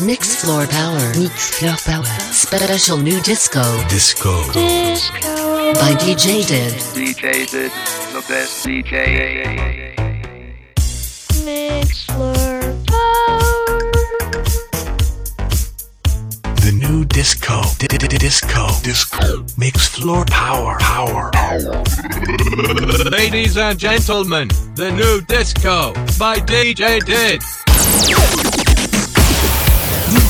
Mix Floor Power. Mix Floor Power. Special new disco. Disco. Disco. By DJ Did. DJ Did, the best DJ. Mix Floor Power. The new disco. Disco. Disco. Mix floor power. Power. Power. Ladies and gentlemen, the new disco by DJ Did.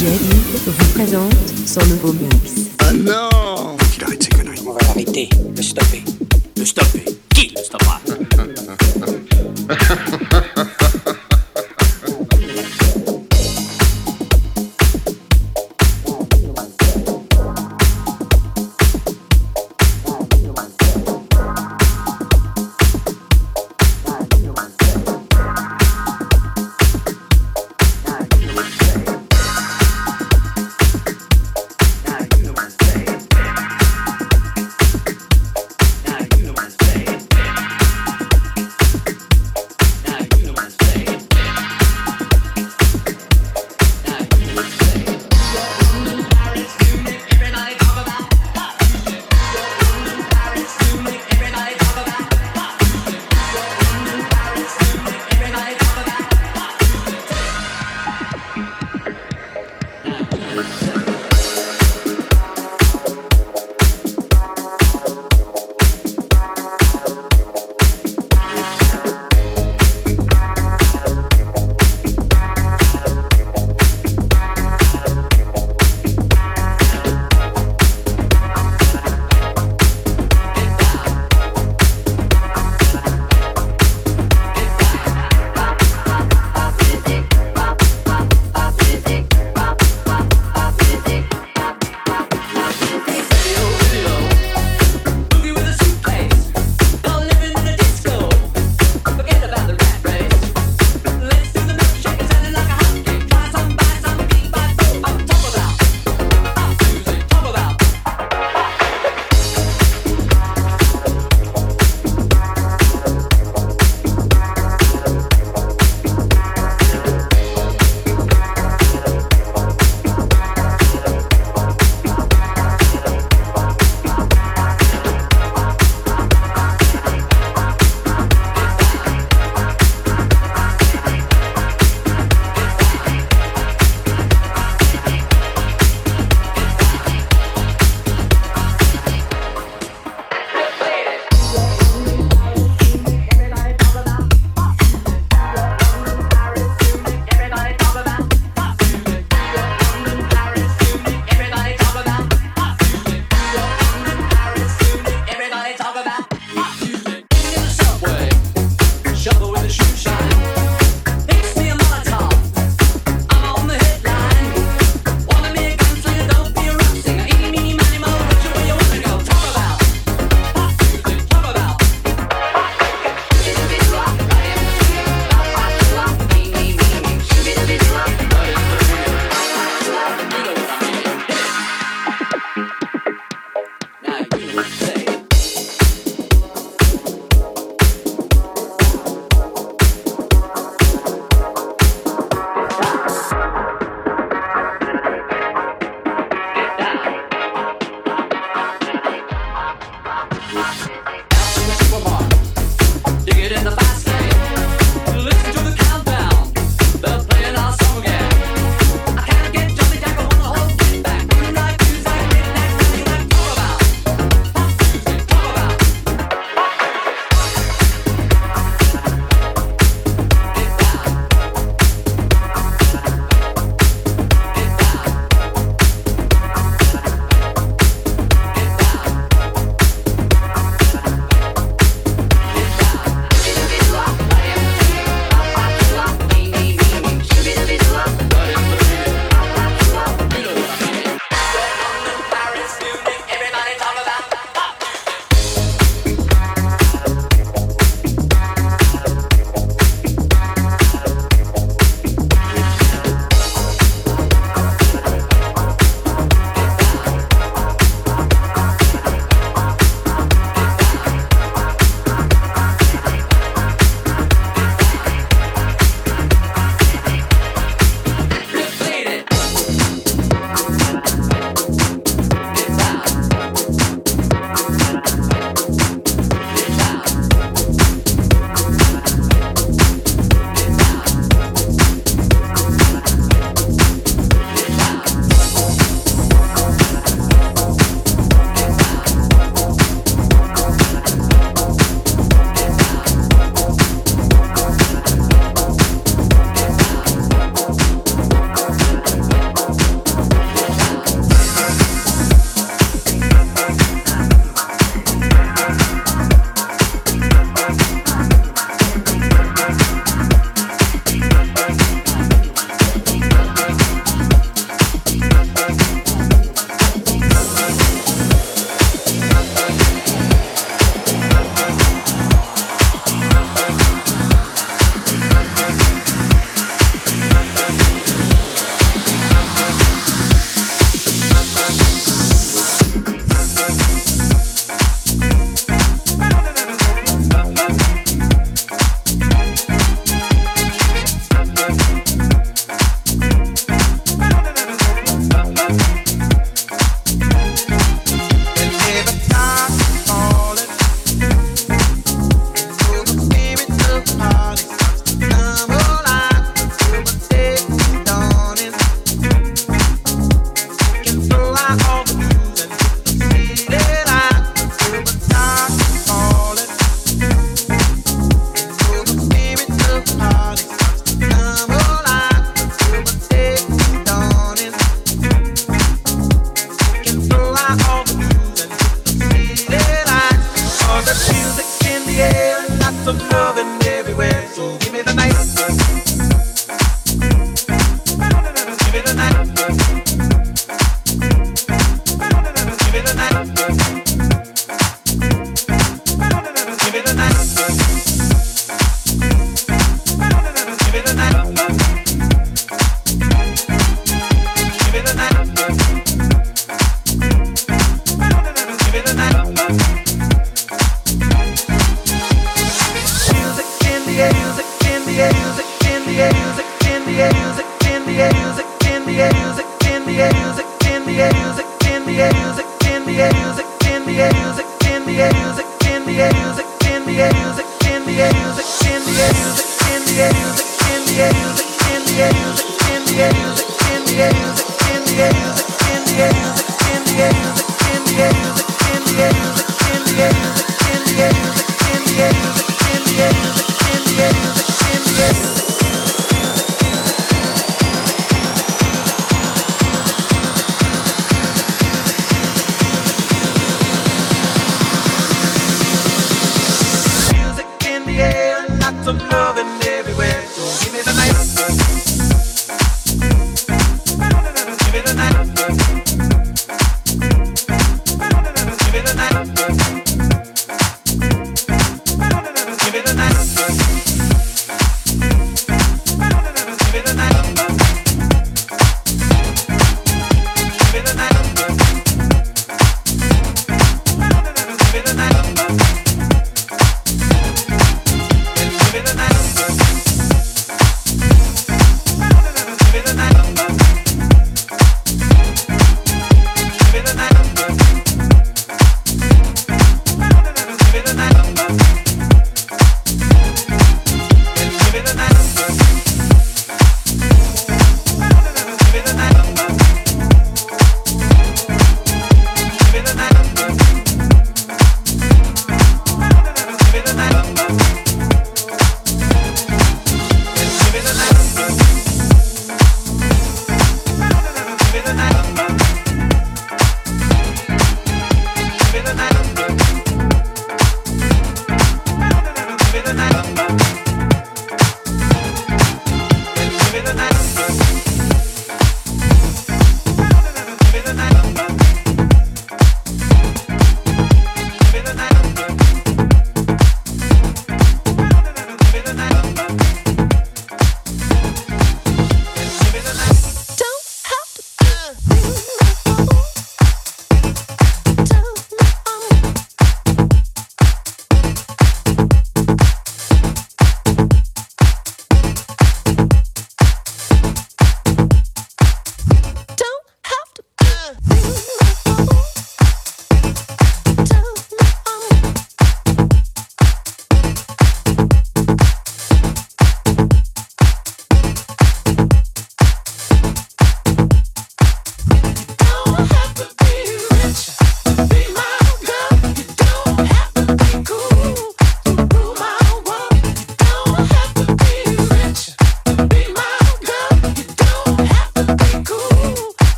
Yves vous présente son nouveau mix. qu'il arrête ses conneries. On va l'arrêter, le stopper. Le stopper Qui le stoppera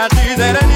I do that.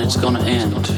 It's gonna end.